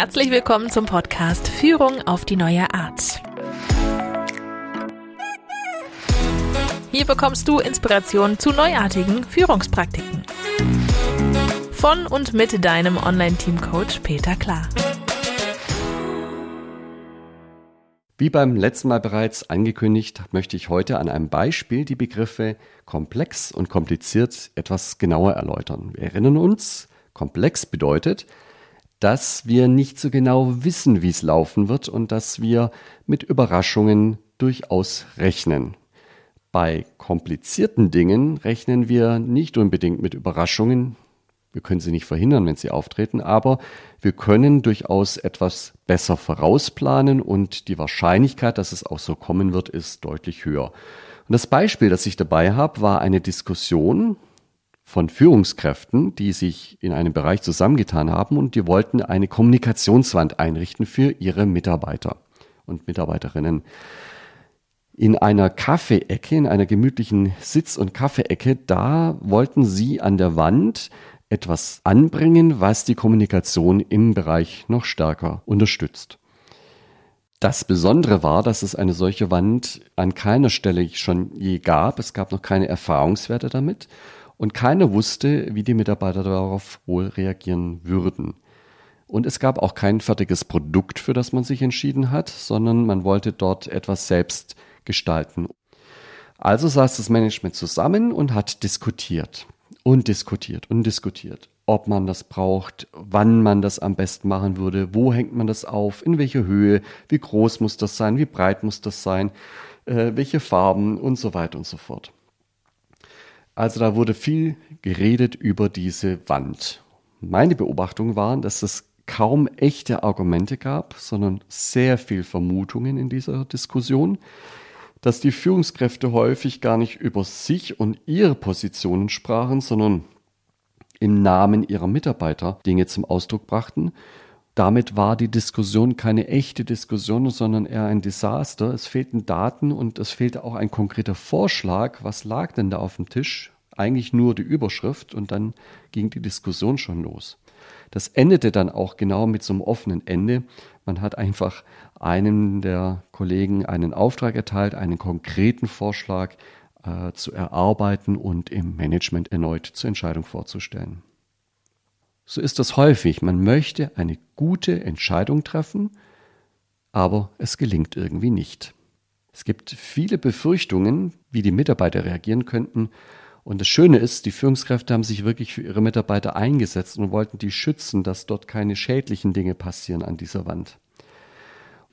Herzlich willkommen zum Podcast Führung auf die neue Art. Hier bekommst du Inspiration zu neuartigen Führungspraktiken. Von und mit deinem Online-Team-Coach Peter Klar. Wie beim letzten Mal bereits angekündigt, möchte ich heute an einem Beispiel die Begriffe komplex und kompliziert etwas genauer erläutern. Wir erinnern uns, komplex bedeutet, dass wir nicht so genau wissen, wie es laufen wird und dass wir mit Überraschungen durchaus rechnen. Bei komplizierten Dingen rechnen wir nicht unbedingt mit Überraschungen. Wir können sie nicht verhindern, wenn sie auftreten, aber wir können durchaus etwas besser vorausplanen und die Wahrscheinlichkeit, dass es auch so kommen wird, ist deutlich höher. Und das Beispiel, das ich dabei habe, war eine Diskussion von Führungskräften, die sich in einem Bereich zusammengetan haben und die wollten eine Kommunikationswand einrichten für ihre Mitarbeiter und Mitarbeiterinnen. In einer Kaffeeecke, in einer gemütlichen Sitz- und Kaffeeecke, da wollten sie an der Wand etwas anbringen, was die Kommunikation im Bereich noch stärker unterstützt. Das Besondere war, dass es eine solche Wand an keiner Stelle schon je gab. Es gab noch keine Erfahrungswerte damit. Und keiner wusste, wie die Mitarbeiter darauf wohl reagieren würden. Und es gab auch kein fertiges Produkt, für das man sich entschieden hat, sondern man wollte dort etwas selbst gestalten. Also saß das Management zusammen und hat diskutiert und diskutiert und diskutiert, ob man das braucht, wann man das am besten machen würde, wo hängt man das auf, in welcher Höhe, wie groß muss das sein, wie breit muss das sein, äh, welche Farben und so weiter und so fort. Also da wurde viel geredet über diese Wand. Meine Beobachtung war, dass es kaum echte Argumente gab, sondern sehr viel Vermutungen in dieser Diskussion, dass die Führungskräfte häufig gar nicht über sich und ihre Positionen sprachen, sondern im Namen ihrer Mitarbeiter Dinge zum Ausdruck brachten. Damit war die Diskussion keine echte Diskussion, sondern eher ein Desaster. Es fehlten Daten und es fehlte auch ein konkreter Vorschlag. Was lag denn da auf dem Tisch? eigentlich nur die Überschrift und dann ging die Diskussion schon los. Das endete dann auch genau mit so einem offenen Ende. Man hat einfach einem der Kollegen einen Auftrag erteilt, einen konkreten Vorschlag äh, zu erarbeiten und im Management erneut zur Entscheidung vorzustellen. So ist das häufig. Man möchte eine gute Entscheidung treffen, aber es gelingt irgendwie nicht. Es gibt viele Befürchtungen, wie die Mitarbeiter reagieren könnten und das Schöne ist, die Führungskräfte haben sich wirklich für ihre Mitarbeiter eingesetzt und wollten die schützen, dass dort keine schädlichen Dinge passieren an dieser Wand.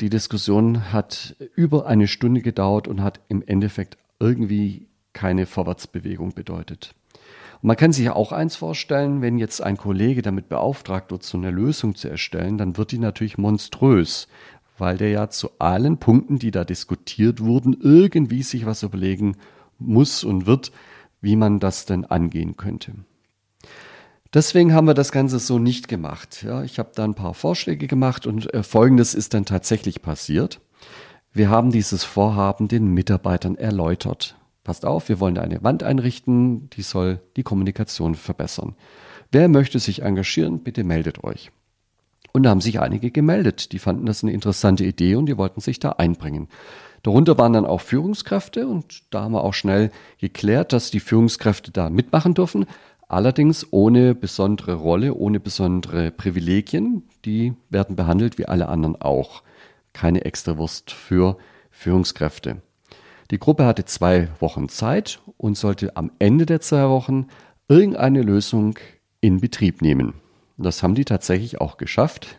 Die Diskussion hat über eine Stunde gedauert und hat im Endeffekt irgendwie keine Vorwärtsbewegung bedeutet. Man kann sich ja auch eins vorstellen, wenn jetzt ein Kollege damit beauftragt wird, so eine Lösung zu erstellen, dann wird die natürlich monströs, weil der ja zu allen Punkten, die da diskutiert wurden, irgendwie sich was überlegen muss und wird, wie man das denn angehen könnte. Deswegen haben wir das Ganze so nicht gemacht. Ja, ich habe da ein paar Vorschläge gemacht und äh, Folgendes ist dann tatsächlich passiert. Wir haben dieses Vorhaben den Mitarbeitern erläutert. Passt auf, wir wollen eine Wand einrichten, die soll die Kommunikation verbessern. Wer möchte sich engagieren, bitte meldet euch. Und da haben sich einige gemeldet, die fanden das eine interessante Idee und die wollten sich da einbringen. Darunter waren dann auch Führungskräfte und da haben wir auch schnell geklärt, dass die Führungskräfte da mitmachen dürfen, allerdings ohne besondere Rolle, ohne besondere Privilegien. Die werden behandelt wie alle anderen auch. Keine Extrawurst für Führungskräfte. Die Gruppe hatte zwei Wochen Zeit und sollte am Ende der zwei Wochen irgendeine Lösung in Betrieb nehmen. Das haben die tatsächlich auch geschafft.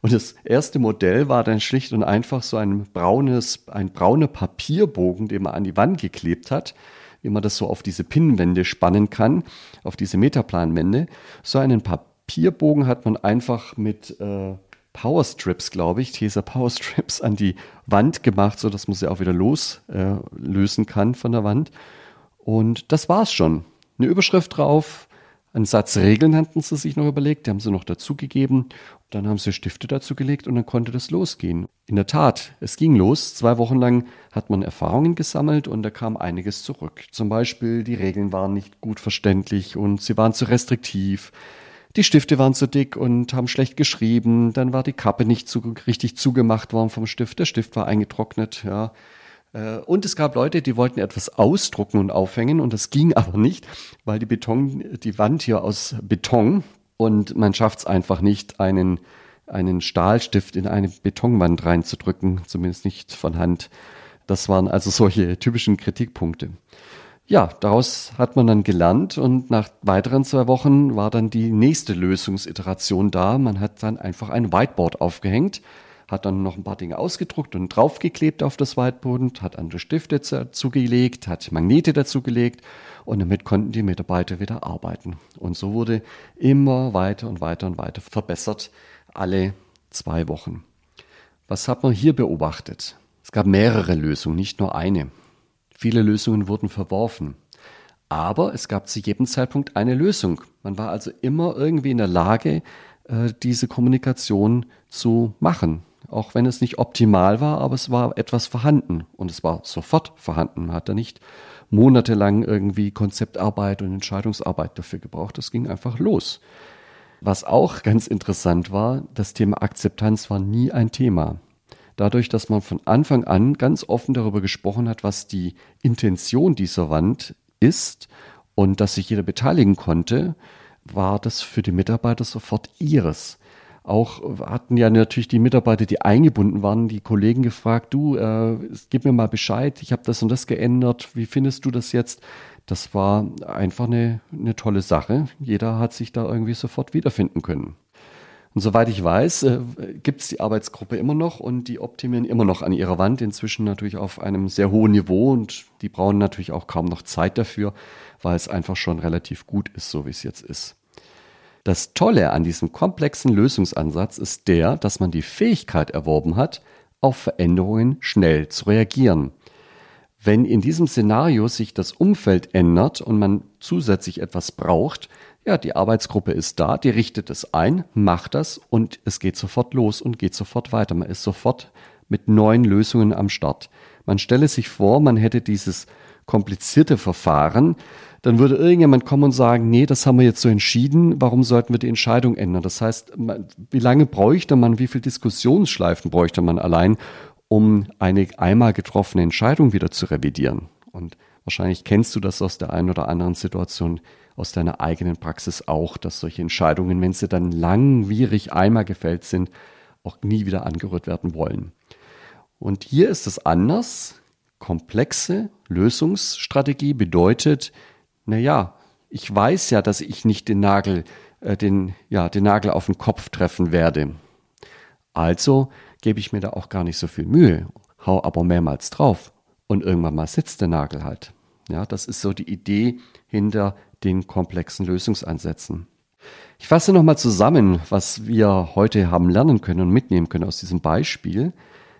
Und das erste Modell war dann schlicht und einfach so ein braunes, ein brauner Papierbogen, den man an die Wand geklebt hat, wie man das so auf diese Pinnwände spannen kann, auf diese Metaplanwände. So einen Papierbogen hat man einfach mit äh, Powerstrips, glaube ich, Tesa Powerstrips an die Wand gemacht, so dass man sie auch wieder loslösen äh, kann von der Wand. Und das war's schon. Eine Überschrift drauf, einen Satz Regeln hatten sie sich noch überlegt, die haben sie noch dazugegeben. Dann haben sie Stifte dazu gelegt und dann konnte das losgehen. In der Tat, es ging los. Zwei Wochen lang hat man Erfahrungen gesammelt und da kam einiges zurück. Zum Beispiel, die Regeln waren nicht gut verständlich und sie waren zu restriktiv. Die Stifte waren zu dick und haben schlecht geschrieben, dann war die Kappe nicht zu, richtig zugemacht worden vom Stift, der Stift war eingetrocknet, ja. Äh, und es gab Leute, die wollten etwas ausdrucken und aufhängen und das ging aber nicht, weil die Beton, die Wand hier aus Beton und man schafft es einfach nicht, einen, einen Stahlstift in eine Betonwand reinzudrücken, zumindest nicht von Hand. Das waren also solche typischen Kritikpunkte. Ja, daraus hat man dann gelernt und nach weiteren zwei Wochen war dann die nächste Lösungsiteration da. Man hat dann einfach ein Whiteboard aufgehängt hat dann noch ein paar Dinge ausgedruckt und draufgeklebt auf das Whiteboard, hat andere Stifte dazugelegt, hat Magnete dazugelegt und damit konnten die Mitarbeiter wieder arbeiten. Und so wurde immer weiter und weiter und weiter verbessert, alle zwei Wochen. Was hat man hier beobachtet? Es gab mehrere Lösungen, nicht nur eine. Viele Lösungen wurden verworfen. Aber es gab zu jedem Zeitpunkt eine Lösung. Man war also immer irgendwie in der Lage, äh, diese Kommunikation zu machen auch wenn es nicht optimal war, aber es war etwas vorhanden und es war sofort vorhanden. Man hat da nicht monatelang irgendwie Konzeptarbeit und Entscheidungsarbeit dafür gebraucht. Das ging einfach los. Was auch ganz interessant war, das Thema Akzeptanz war nie ein Thema. Dadurch, dass man von Anfang an ganz offen darüber gesprochen hat, was die Intention dieser Wand ist und dass sich jeder beteiligen konnte, war das für die Mitarbeiter sofort ihres auch hatten ja natürlich die Mitarbeiter, die eingebunden waren, die Kollegen gefragt, du, äh, gib mir mal Bescheid, ich habe das und das geändert, wie findest du das jetzt? Das war einfach eine, eine tolle Sache. Jeder hat sich da irgendwie sofort wiederfinden können. Und soweit ich weiß, äh, gibt es die Arbeitsgruppe immer noch und die optimieren immer noch an ihrer Wand, inzwischen natürlich auf einem sehr hohen Niveau und die brauchen natürlich auch kaum noch Zeit dafür, weil es einfach schon relativ gut ist, so wie es jetzt ist. Das Tolle an diesem komplexen Lösungsansatz ist der, dass man die Fähigkeit erworben hat, auf Veränderungen schnell zu reagieren. Wenn in diesem Szenario sich das Umfeld ändert und man zusätzlich etwas braucht, ja, die Arbeitsgruppe ist da, die richtet es ein, macht das und es geht sofort los und geht sofort weiter. Man ist sofort mit neuen Lösungen am Start. Man stelle sich vor, man hätte dieses komplizierte Verfahren dann würde irgendjemand kommen und sagen, nee, das haben wir jetzt so entschieden, warum sollten wir die Entscheidung ändern? Das heißt, wie lange bräuchte man, wie viele Diskussionsschleifen bräuchte man allein, um eine einmal getroffene Entscheidung wieder zu revidieren? Und wahrscheinlich kennst du das aus der einen oder anderen Situation, aus deiner eigenen Praxis auch, dass solche Entscheidungen, wenn sie dann langwierig einmal gefällt sind, auch nie wieder angerührt werden wollen. Und hier ist es anders. Komplexe Lösungsstrategie bedeutet, naja, ich weiß ja, dass ich nicht den Nagel, äh, den, ja, den Nagel auf den Kopf treffen werde. Also gebe ich mir da auch gar nicht so viel Mühe, hau aber mehrmals drauf und irgendwann mal sitzt der Nagel halt. Ja, das ist so die Idee hinter den komplexen Lösungsansätzen. Ich fasse nochmal zusammen, was wir heute haben lernen können und mitnehmen können aus diesem Beispiel.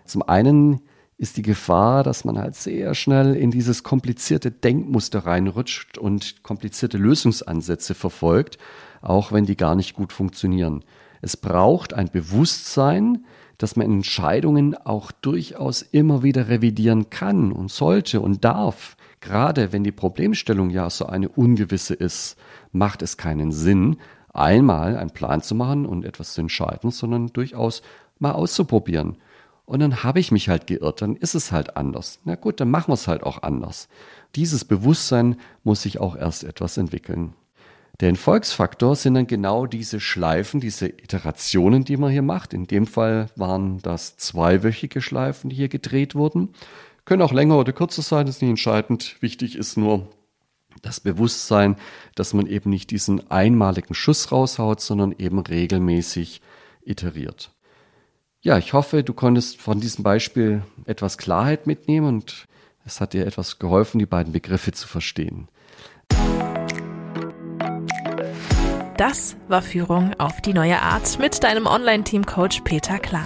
Zum einen ist die Gefahr, dass man halt sehr schnell in dieses komplizierte Denkmuster reinrutscht und komplizierte Lösungsansätze verfolgt, auch wenn die gar nicht gut funktionieren. Es braucht ein Bewusstsein, dass man Entscheidungen auch durchaus immer wieder revidieren kann und sollte und darf. Gerade wenn die Problemstellung ja so eine ungewisse ist, macht es keinen Sinn, einmal einen Plan zu machen und etwas zu entscheiden, sondern durchaus mal auszuprobieren und dann habe ich mich halt geirrt, dann ist es halt anders. Na gut, dann machen wir es halt auch anders. Dieses Bewusstsein muss sich auch erst etwas entwickeln. Der Erfolgsfaktor sind dann genau diese Schleifen, diese Iterationen, die man hier macht. In dem Fall waren das zweiwöchige Schleifen, die hier gedreht wurden. Können auch länger oder kürzer sein, ist nicht entscheidend. Wichtig ist nur das Bewusstsein, dass man eben nicht diesen einmaligen Schuss raushaut, sondern eben regelmäßig iteriert. Ja, ich hoffe, du konntest von diesem Beispiel etwas Klarheit mitnehmen und es hat dir etwas geholfen, die beiden Begriffe zu verstehen. Das war Führung auf die neue Art mit deinem Online-Team-Coach Peter Klar.